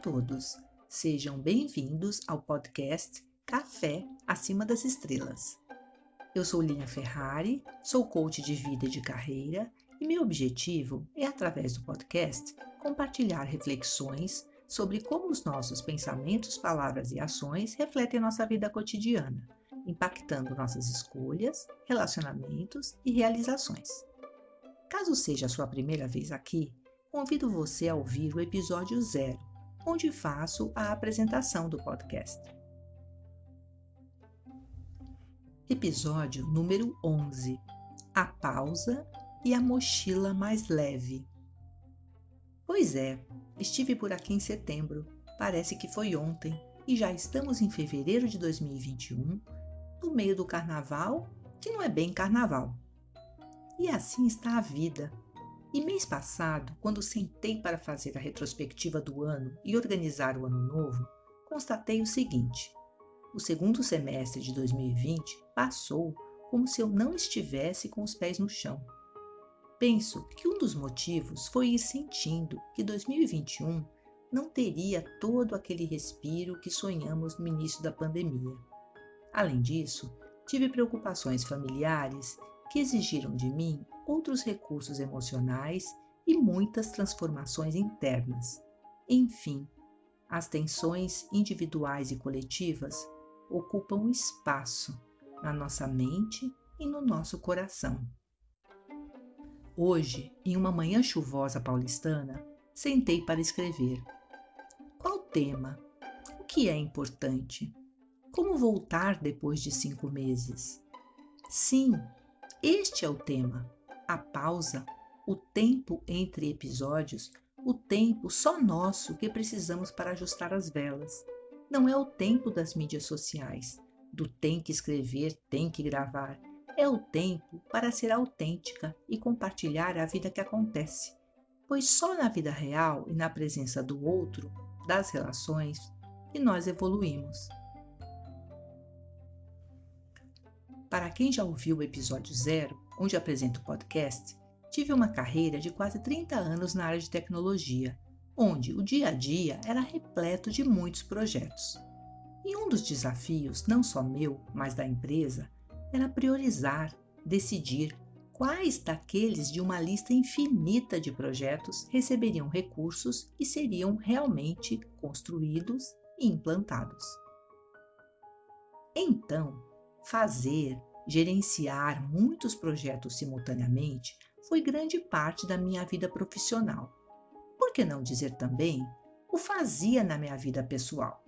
todos. Sejam bem-vindos ao podcast Café Acima das Estrelas. Eu sou Linha Ferrari, sou coach de vida e de carreira e meu objetivo é, através do podcast, compartilhar reflexões sobre como os nossos pensamentos, palavras e ações refletem nossa vida cotidiana, impactando nossas escolhas, relacionamentos e realizações. Caso seja a sua primeira vez aqui, convido você a ouvir o episódio zero onde faço a apresentação do podcast. Episódio número 11: A pausa e a mochila mais leve. Pois é, estive por aqui em setembro, parece que foi ontem, e já estamos em fevereiro de 2021, no meio do carnaval, que não é bem carnaval. E assim está a vida, e mês passado, quando sentei para fazer a retrospectiva do ano e organizar o ano novo, constatei o seguinte: o segundo semestre de 2020 passou como se eu não estivesse com os pés no chão. Penso que um dos motivos foi ir sentindo que 2021 não teria todo aquele respiro que sonhamos no início da pandemia. Além disso, tive preocupações familiares que exigiram de mim outros recursos emocionais e muitas transformações internas. Enfim, as tensões individuais e coletivas ocupam espaço na nossa mente e no nosso coração. Hoje, em uma manhã chuvosa paulistana, sentei para escrever. Qual tema? O que é importante? Como voltar depois de cinco meses? Sim, este é o tema. A pausa, o tempo entre episódios, o tempo só nosso que precisamos para ajustar as velas. Não é o tempo das mídias sociais, do tem que escrever, tem que gravar. É o tempo para ser autêntica e compartilhar a vida que acontece. Pois só na vida real e na presença do outro, das relações, que nós evoluímos. Para quem já ouviu o episódio zero, onde apresento o podcast, tive uma carreira de quase 30 anos na área de tecnologia, onde o dia a dia era repleto de muitos projetos. E um dos desafios, não só meu, mas da empresa, era priorizar, decidir quais daqueles de uma lista infinita de projetos receberiam recursos e seriam realmente construídos e implantados. Então, Fazer, gerenciar muitos projetos simultaneamente foi grande parte da minha vida profissional. Por que não dizer também o fazia na minha vida pessoal?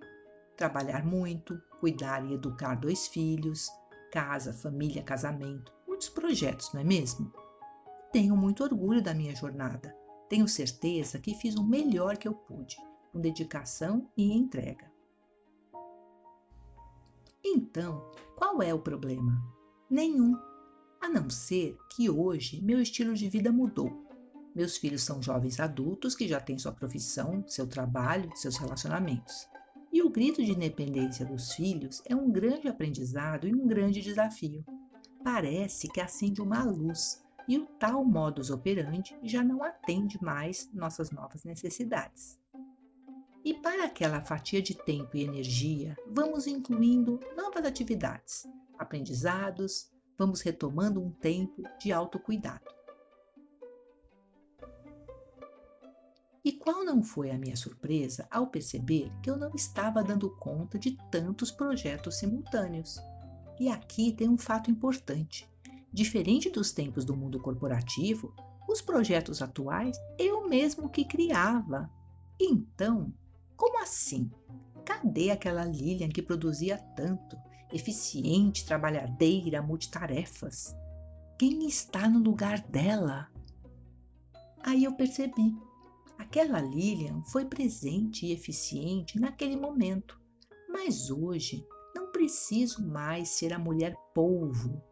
Trabalhar muito, cuidar e educar dois filhos, casa, família, casamento, muitos projetos, não é mesmo? Tenho muito orgulho da minha jornada. Tenho certeza que fiz o melhor que eu pude, com dedicação e entrega. Então, qual é o problema? Nenhum. A não ser que hoje meu estilo de vida mudou. Meus filhos são jovens adultos que já têm sua profissão, seu trabalho, seus relacionamentos. E o grito de independência dos filhos é um grande aprendizado e um grande desafio. Parece que acende uma luz e o tal modus operandi já não atende mais nossas novas necessidades. E para aquela fatia de tempo e energia, vamos incluindo novas atividades, aprendizados, vamos retomando um tempo de autocuidado. E qual não foi a minha surpresa ao perceber que eu não estava dando conta de tantos projetos simultâneos? E aqui tem um fato importante. Diferente dos tempos do mundo corporativo, os projetos atuais eu mesmo que criava. Então, como assim? Cadê aquela Lilian que produzia tanto, eficiente, trabalhadeira, multitarefas? Quem está no lugar dela? Aí eu percebi. Aquela Lilian foi presente e eficiente naquele momento, mas hoje não preciso mais ser a mulher polvo,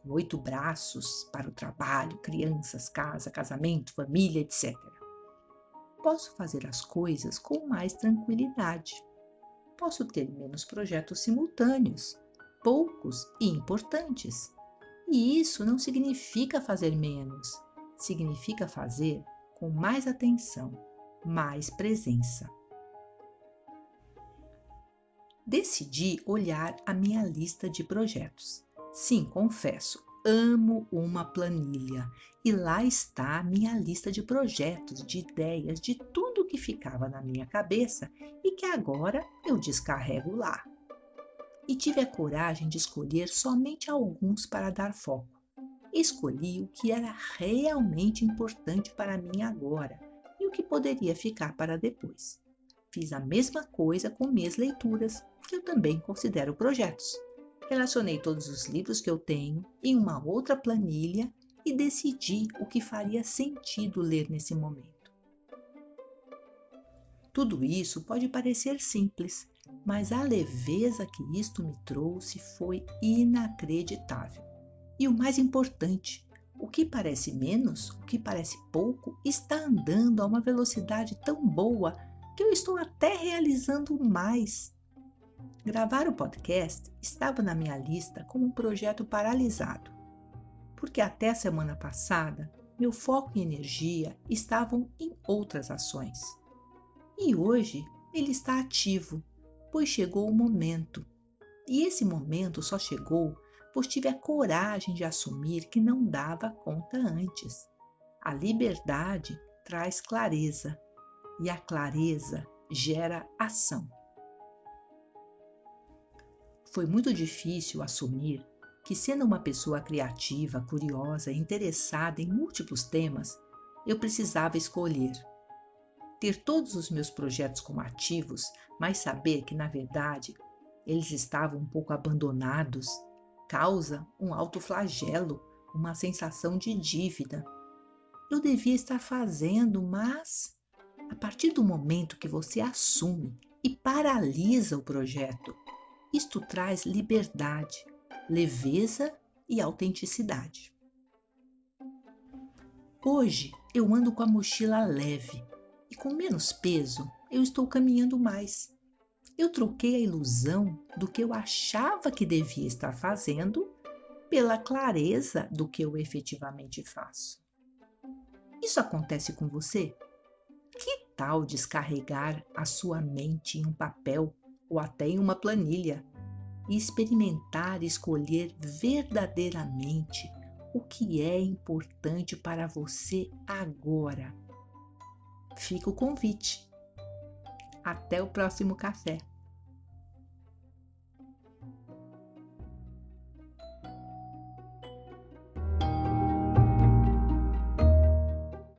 com oito braços para o trabalho, crianças, casa, casamento, família, etc posso fazer as coisas com mais tranquilidade. Posso ter menos projetos simultâneos, poucos e importantes. E isso não significa fazer menos, significa fazer com mais atenção, mais presença. decidi olhar a minha lista de projetos. Sim, confesso, amo uma planilha e lá está a minha lista de projetos, de ideias, de tudo que ficava na minha cabeça e que agora eu descarrego lá. E tive a coragem de escolher somente alguns para dar foco. Escolhi o que era realmente importante para mim agora e o que poderia ficar para depois. Fiz a mesma coisa com minhas leituras, que eu também considero projetos. Relacionei todos os livros que eu tenho em uma outra planilha e decidi o que faria sentido ler nesse momento. Tudo isso pode parecer simples, mas a leveza que isto me trouxe foi inacreditável. E o mais importante, o que parece menos, o que parece pouco, está andando a uma velocidade tão boa que eu estou até realizando mais. Gravar o podcast estava na minha lista como um projeto paralisado, porque até semana passada meu foco e energia estavam em outras ações. E hoje ele está ativo, pois chegou o momento. E esse momento só chegou pois tive a coragem de assumir que não dava conta antes. A liberdade traz clareza e a clareza gera ação. Foi muito difícil assumir que, sendo uma pessoa criativa, curiosa interessada em múltiplos temas, eu precisava escolher. Ter todos os meus projetos como ativos, mas saber que, na verdade, eles estavam um pouco abandonados, causa um alto flagelo, uma sensação de dívida. Eu devia estar fazendo, mas a partir do momento que você assume e paralisa o projeto, isto traz liberdade, leveza e autenticidade. Hoje eu ando com a mochila leve e com menos peso eu estou caminhando mais. Eu troquei a ilusão do que eu achava que devia estar fazendo pela clareza do que eu efetivamente faço. Isso acontece com você? Que tal descarregar a sua mente em um papel ou até em uma planilha e experimentar escolher verdadeiramente o que é importante para você agora? Fica o convite. Até o próximo café.